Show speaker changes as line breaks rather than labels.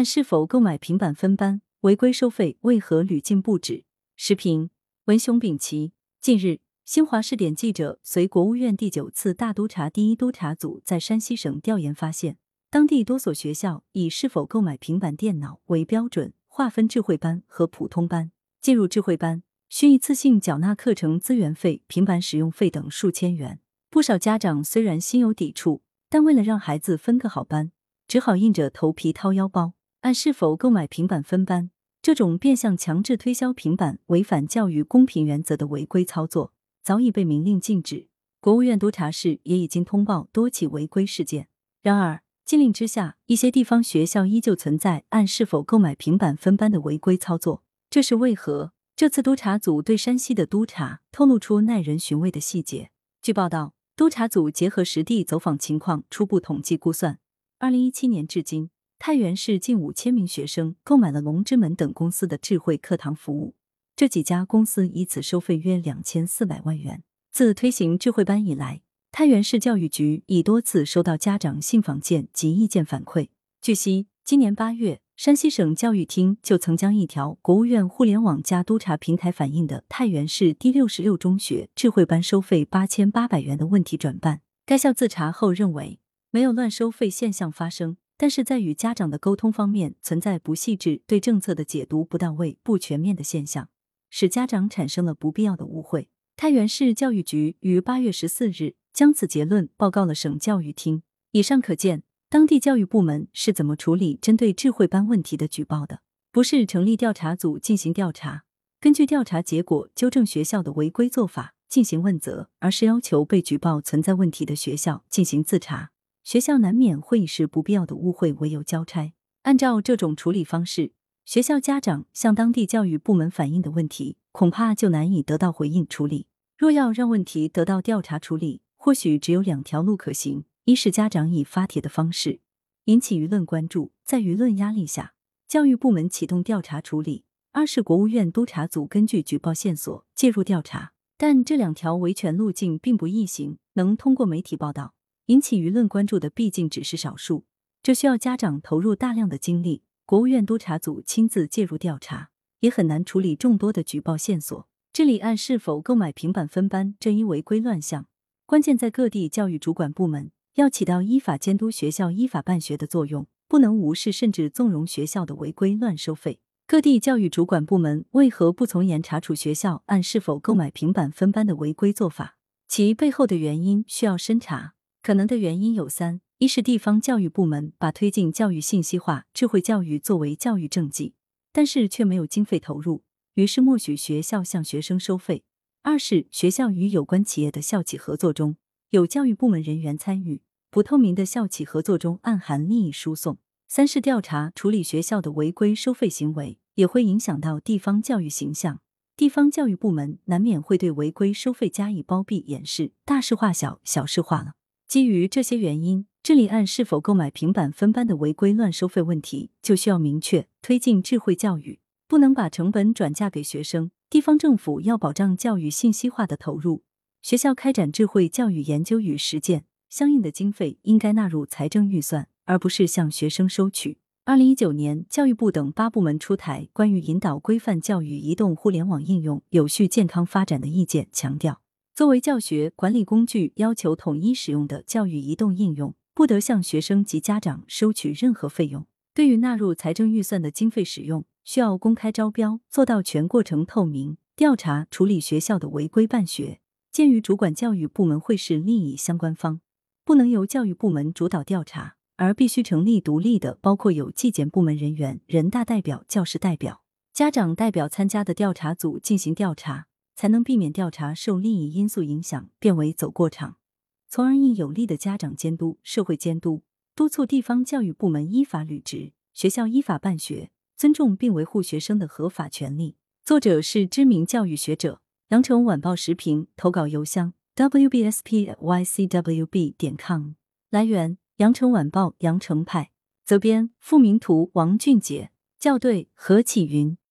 按是否购买平板分班违规收费为何屡禁不止？时评：文雄丙奇。近日，新华试点记者随国务院第九次大督查第一督查组在山西省调研发现，当地多所学校以是否购买平板电脑为标准，划分智慧班和普通班。进入智慧班，需一次性缴纳课程资源费、平板使用费等数千元。不少家长虽然心有抵触，但为了让孩子分个好班，只好硬着头皮掏腰包。按是否购买平板分班，这种变相强制推销平板、违反教育公平原则的违规操作，早已被明令禁止。国务院督查室也已经通报多起违规事件。然而，禁令之下，一些地方学校依旧存在按是否购买平板分班的违规操作，这是为何？这次督查组对山西的督查透露出耐人寻味的细节。据报道，督查组结合实地走访情况，初步统计估算，二零一七年至今。太原市近五千名学生购买了龙之门等公司的智慧课堂服务，这几家公司以此收费约两千四百万元。自推行智慧班以来，太原市教育局已多次收到家长信访件及意见反馈。据悉，今年八月，山西省教育厅就曾将一条国务院互联网加督查平台反映的太原市第六十六中学智慧班收费八千八百元的问题转办。该校自查后认为，没有乱收费现象发生。但是在与家长的沟通方面存在不细致、对政策的解读不到位、不全面的现象，使家长产生了不必要的误会。太原市教育局于八月十四日将此结论报告了省教育厅。以上可见，当地教育部门是怎么处理针对智慧班问题的举报的？不是成立调查组进行调查，根据调查结果纠正学校的违规做法进行问责，而是要求被举报存在问题的学校进行自查。学校难免会以是不必要的误会为由交差。按照这种处理方式，学校家长向当地教育部门反映的问题，恐怕就难以得到回应处理。若要让问题得到调查处理，或许只有两条路可行：一是家长以发帖的方式引起舆论关注，在舆论压力下，教育部门启动调查处理；二是国务院督查组根据举报线索介入调查。但这两条维权路径并不易行，能通过媒体报道。引起舆论关注的毕竟只是少数，这需要家长投入大量的精力，国务院督查组亲自介入调查，也很难处理众多的举报线索。治理按是否购买平板分班这一违规乱象，关键在各地教育主管部门要起到依法监督学校依法办学的作用，不能无视甚至纵容学校的违规乱收费。各地教育主管部门为何不从严查处学校按是否购买平板分班的违规做法？其背后的原因需要深查。可能的原因有三：一是地方教育部门把推进教育信息化、智慧教育作为教育政绩，但是却没有经费投入，于是默许学校向学生收费；二是学校与有关企业的校企合作中有教育部门人员参与，不透明的校企合作中暗含利益输送；三是调查处理学校的违规收费行为，也会影响到地方教育形象，地方教育部门难免会对违规收费加以包庇掩饰，大事化小，小事化了。基于这些原因，治理按是否购买平板分班的违规乱收费问题，就需要明确推进智慧教育，不能把成本转嫁给学生。地方政府要保障教育信息化的投入，学校开展智慧教育研究与实践，相应的经费应该纳入财政预算，而不是向学生收取。二零一九年，教育部等八部门出台关于引导规范教育移动互联网应用有序健康发展的意见，强调。作为教学管理工具，要求统一使用的教育移动应用，不得向学生及家长收取任何费用。对于纳入财政预算的经费使用，需要公开招标，做到全过程透明，调查处理学校的违规办学。鉴于主管教育部门会是利益相关方，不能由教育部门主导调查，而必须成立独立的，包括有纪检部门人员、人大代表、教师代表、家长代表参加的调查组进行调查。才能避免调查受利益因素影响，变为走过场，从而应有力的家长监督、社会监督，督促地方教育部门依法履职，学校依法办学，尊重并维护学生的合法权利。作者是知名教育学者，羊城晚报时评投稿邮箱：wbspycwb 点 com。来源：羊城晚报羊城派。责编：付明图，王俊杰。校对：何启云。